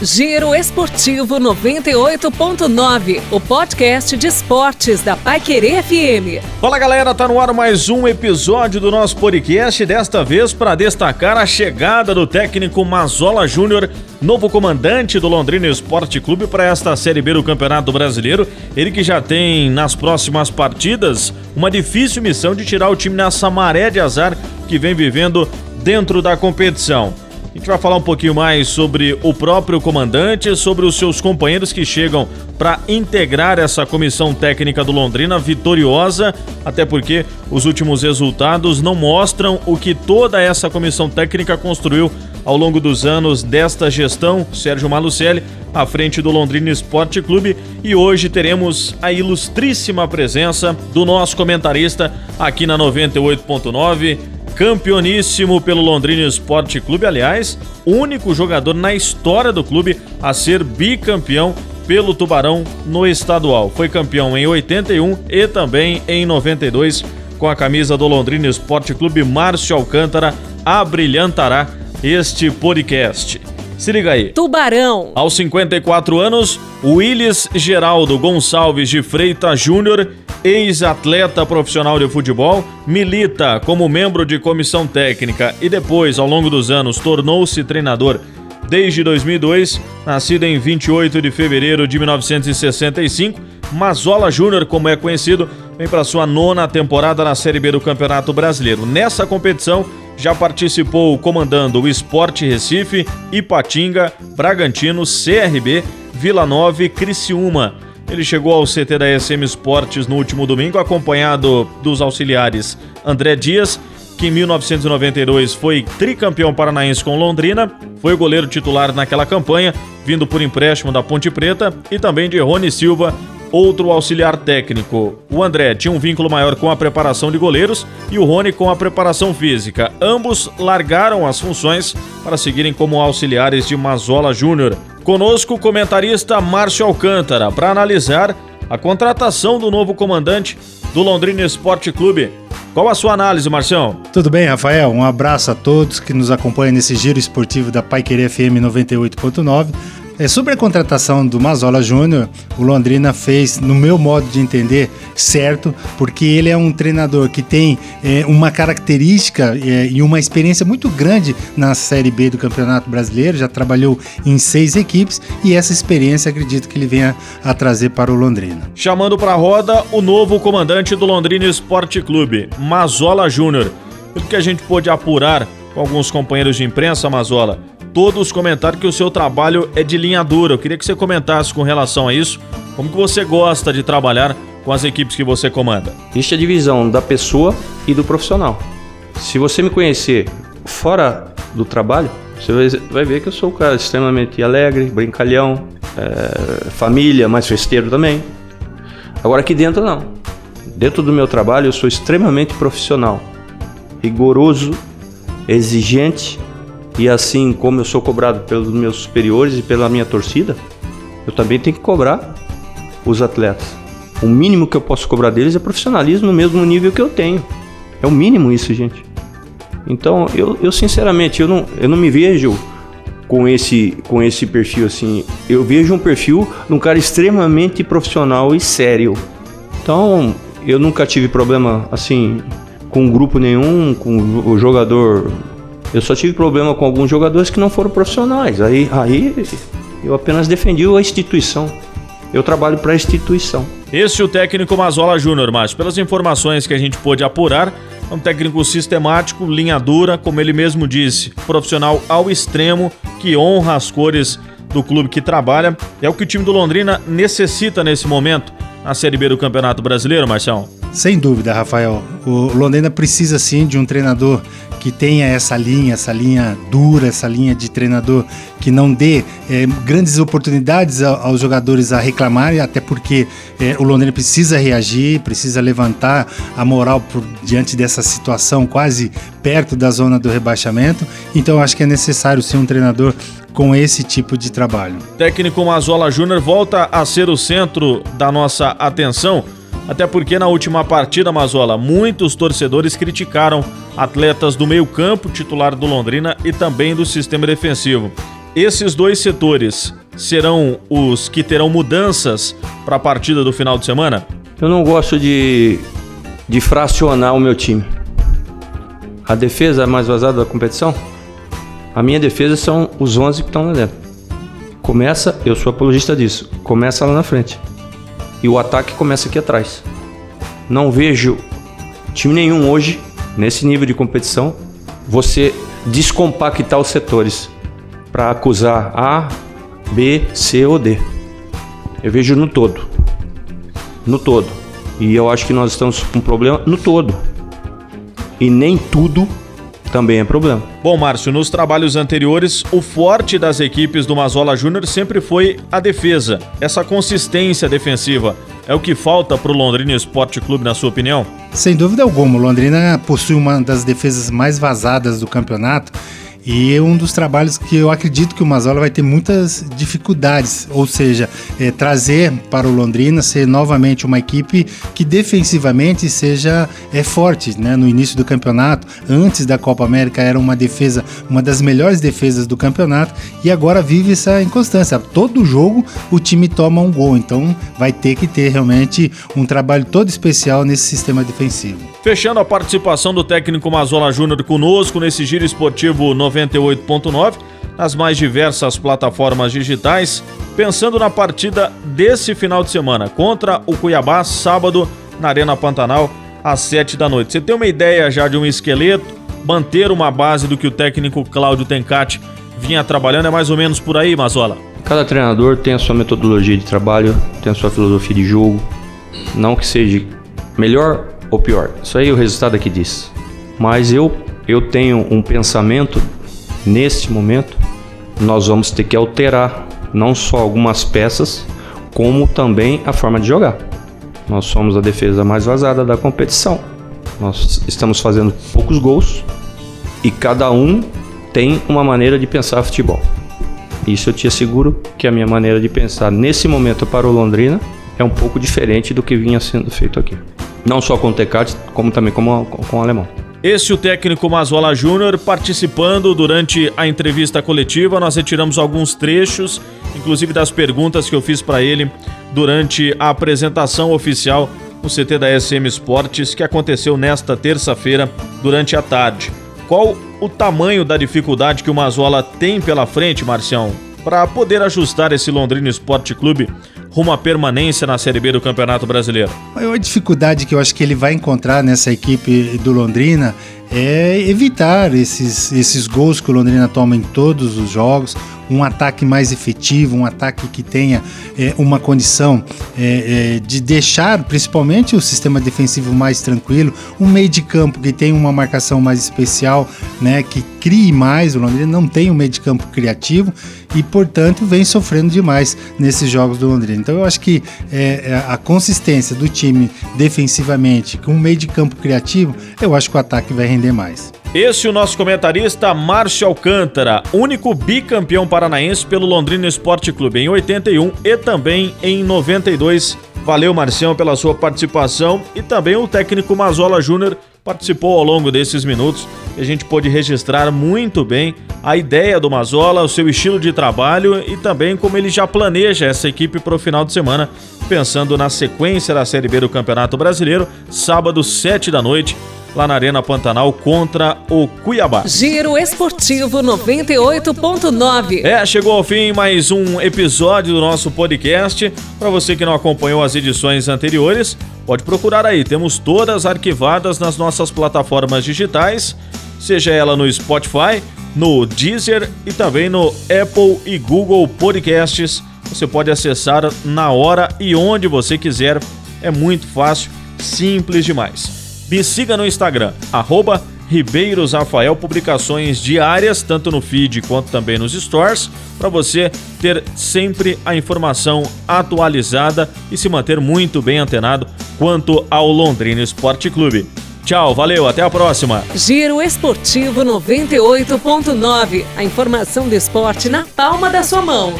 Giro Esportivo 98.9, o podcast de esportes da Paiquerê FM. Fala galera, tá no ar mais um episódio do nosso podcast, desta vez para destacar a chegada do técnico Mazola Júnior, novo comandante do Londrina Esporte Clube para esta Série B do Campeonato Brasileiro. Ele que já tem nas próximas partidas uma difícil missão de tirar o time nessa maré de azar que vem vivendo dentro da competição. A gente vai falar um pouquinho mais sobre o próprio comandante, sobre os seus companheiros que chegam para integrar essa comissão técnica do Londrina vitoriosa, até porque os últimos resultados não mostram o que toda essa comissão técnica construiu ao longo dos anos desta gestão, Sérgio Malucelli, à frente do Londrina Esporte Clube. E hoje teremos a ilustríssima presença do nosso comentarista aqui na 98.9 campeoníssimo pelo Londrina Esporte Clube, aliás, único jogador na história do clube a ser bicampeão pelo Tubarão no estadual. Foi campeão em 81 e também em 92 com a camisa do Londrina Esporte Clube. Márcio Alcântara abrilhantará este podcast. Se liga aí. Tubarão. Aos 54 anos, Willis Geraldo Gonçalves de Freitas Júnior ex-atleta profissional de futebol, milita como membro de comissão técnica e depois, ao longo dos anos, tornou-se treinador. Desde 2002, nascido em 28 de fevereiro de 1965, Mazola Júnior, como é conhecido, vem para sua nona temporada na Série B do Campeonato Brasileiro. Nessa competição, já participou comandando o Esporte Recife, Ipatinga, Bragantino, CRB, Vila Nova e Criciúma. Ele chegou ao CT da SM Esportes no último domingo, acompanhado dos auxiliares André Dias, que em 1992 foi tricampeão paranaense com Londrina, foi o goleiro titular naquela campanha, vindo por empréstimo da Ponte Preta, e também de Rony Silva, outro auxiliar técnico. O André tinha um vínculo maior com a preparação de goleiros e o Rony com a preparação física. Ambos largaram as funções para seguirem como auxiliares de Mazola Júnior. Conosco o comentarista Márcio Alcântara para analisar a contratação do novo comandante do Londrina Esporte Clube. Qual a sua análise, Marcião? Tudo bem, Rafael? Um abraço a todos que nos acompanham nesse giro esportivo da Pai Querer FM 98.9. É, sobre a contratação do Mazola Júnior, o Londrina fez, no meu modo de entender, certo, porque ele é um treinador que tem é, uma característica é, e uma experiência muito grande na Série B do Campeonato Brasileiro, já trabalhou em seis equipes e essa experiência acredito que ele venha a trazer para o Londrina. Chamando para a roda o novo comandante do Londrina Esporte Clube, Mazola Júnior. Pelo que a gente pôde apurar com alguns companheiros de imprensa, Mazola, todos comentaram que o seu trabalho é de linha dura. Eu queria que você comentasse com relação a isso, como que você gosta de trabalhar com as equipes que você comanda. Existe a divisão da pessoa e do profissional. Se você me conhecer fora do trabalho, você vai ver que eu sou um cara extremamente alegre, brincalhão, é, família, mais festeiro também. Agora aqui dentro não. Dentro do meu trabalho eu sou extremamente profissional, rigoroso, exigente e assim como eu sou cobrado pelos meus superiores e pela minha torcida, eu também tenho que cobrar os atletas. O mínimo que eu posso cobrar deles é profissionalismo no mesmo nível que eu tenho. É o mínimo isso, gente. Então, eu, eu sinceramente, eu não, eu não me vejo com esse, com esse perfil assim. Eu vejo um perfil de um cara extremamente profissional e sério. Então, eu nunca tive problema assim com grupo nenhum, com o jogador eu só tive problema com alguns jogadores que não foram profissionais. Aí, aí eu apenas defendi a instituição. Eu trabalho para a instituição. Esse é o técnico Mazola Júnior, mas pelas informações que a gente pôde apurar, é um técnico sistemático, linha dura, como ele mesmo disse, profissional ao extremo, que honra as cores do clube que trabalha. É o que o time do Londrina necessita nesse momento na Série B do Campeonato Brasileiro, Marcião. Sem dúvida, Rafael. O Londrina precisa sim de um treinador que tenha essa linha, essa linha dura, essa linha de treinador que não dê é, grandes oportunidades aos jogadores a reclamarem, até porque é, o Londrina precisa reagir, precisa levantar a moral por, diante dessa situação quase perto da zona do rebaixamento. Então acho que é necessário ser um treinador com esse tipo de trabalho. Técnico Mazola Júnior volta a ser o centro da nossa atenção até porque na última partida, Mazola, muitos torcedores criticaram atletas do meio-campo, titular do Londrina e também do sistema defensivo. esses dois setores serão os que terão mudanças para a partida do final de semana? Eu não gosto de, de fracionar o meu time. A defesa mais vazada da competição? A minha defesa são os 11 que estão lá dentro. Começa, eu sou apologista disso, começa lá na frente. E o ataque começa aqui atrás. Não vejo time nenhum hoje, nesse nível de competição, você descompactar os setores para acusar A, B, C ou D. Eu vejo no todo. No todo. E eu acho que nós estamos com um problema no todo. E nem tudo também é problema. Bom, Márcio, nos trabalhos anteriores, o forte das equipes do Mazola Júnior sempre foi a defesa. Essa consistência defensiva é o que falta para o Londrina Esporte Clube, na sua opinião? Sem dúvida alguma. O Londrina possui uma das defesas mais vazadas do campeonato e é um dos trabalhos que eu acredito que o Mazola vai ter muitas dificuldades, ou seja, é, trazer para o Londrina ser novamente uma equipe que defensivamente seja é, forte. Né? No início do campeonato, antes da Copa América, era uma defesa, uma das melhores defesas do campeonato e agora vive essa inconstância. Todo jogo o time toma um gol, então vai ter que ter realmente um trabalho todo especial nesse sistema defensivo. Fechando a participação do técnico Mazola Júnior conosco nesse giro esportivo 98.9, nas mais diversas plataformas digitais, pensando na partida desse final de semana contra o Cuiabá, sábado, na Arena Pantanal, às 7 da noite. Você tem uma ideia já de um esqueleto? Manter uma base do que o técnico Cláudio Tencati vinha trabalhando é mais ou menos por aí, Mazola? Cada treinador tem a sua metodologia de trabalho, tem a sua filosofia de jogo. Não que seja melhor ou pior. Isso aí é o resultado aqui diz. Mas eu, eu tenho um pensamento, neste momento, nós vamos ter que alterar não só algumas peças, como também a forma de jogar. Nós somos a defesa mais vazada da competição. Nós estamos fazendo poucos gols e cada um tem uma maneira de pensar futebol. Isso eu te asseguro que a minha maneira de pensar nesse momento para o Londrina é um pouco diferente do que vinha sendo feito aqui. Não só com o Tecate, como também com, com o alemão. Esse o técnico Mazola Júnior participando durante a entrevista coletiva. Nós retiramos alguns trechos, inclusive das perguntas que eu fiz para ele durante a apresentação oficial no CT da SM Esportes, que aconteceu nesta terça-feira durante a tarde. Qual o tamanho da dificuldade que o Mazola tem pela frente, Marcião, para poder ajustar esse Londrina Esporte Clube rumo à permanência na Série B do Campeonato Brasileiro? A maior dificuldade que eu acho que ele vai encontrar nessa equipe do Londrina é evitar esses, esses gols que o Londrina toma em todos os jogos, um ataque mais efetivo, um ataque que tenha é, uma condição é, é, de deixar principalmente o sistema defensivo mais tranquilo, um meio de campo que tenha uma marcação mais especial, né, que crie mais. O Londrina não tem um meio de campo criativo e, portanto, vem sofrendo demais nesses jogos do Londrina. Então, eu acho que é, é, a consistência do time defensivamente com um meio de campo criativo, eu acho que o ataque vai render mais. Esse é o nosso comentarista Márcio Alcântara, único bicampeão paranaense pelo Londrina Esporte Clube em 81 e também em 92. Valeu, Marcião, pela sua participação e também o técnico Mazola Júnior participou ao longo desses minutos e a gente pôde registrar muito bem a ideia do Mazola, o seu estilo de trabalho e também como ele já planeja essa equipe para o final de semana, pensando na sequência da Série B do Campeonato Brasileiro, sábado, 7 da noite, lá na Arena Pantanal contra o Cuiabá. Giro Esportivo 98.9. É, chegou ao fim mais um episódio do nosso podcast. Para você que não acompanhou as edições anteriores, pode procurar aí. Temos todas arquivadas nas nossas plataformas digitais, seja ela no Spotify, no Deezer e também no Apple e Google Podcasts. Você pode acessar na hora e onde você quiser. É muito fácil, simples demais. Me siga no Instagram, arroba Ribeiros Rafael, publicações diárias, tanto no feed quanto também nos stores, para você ter sempre a informação atualizada e se manter muito bem antenado quanto ao Londrina Esporte Clube. Tchau, valeu, até a próxima. Giro Esportivo 98.9, a informação do esporte na palma da sua mão.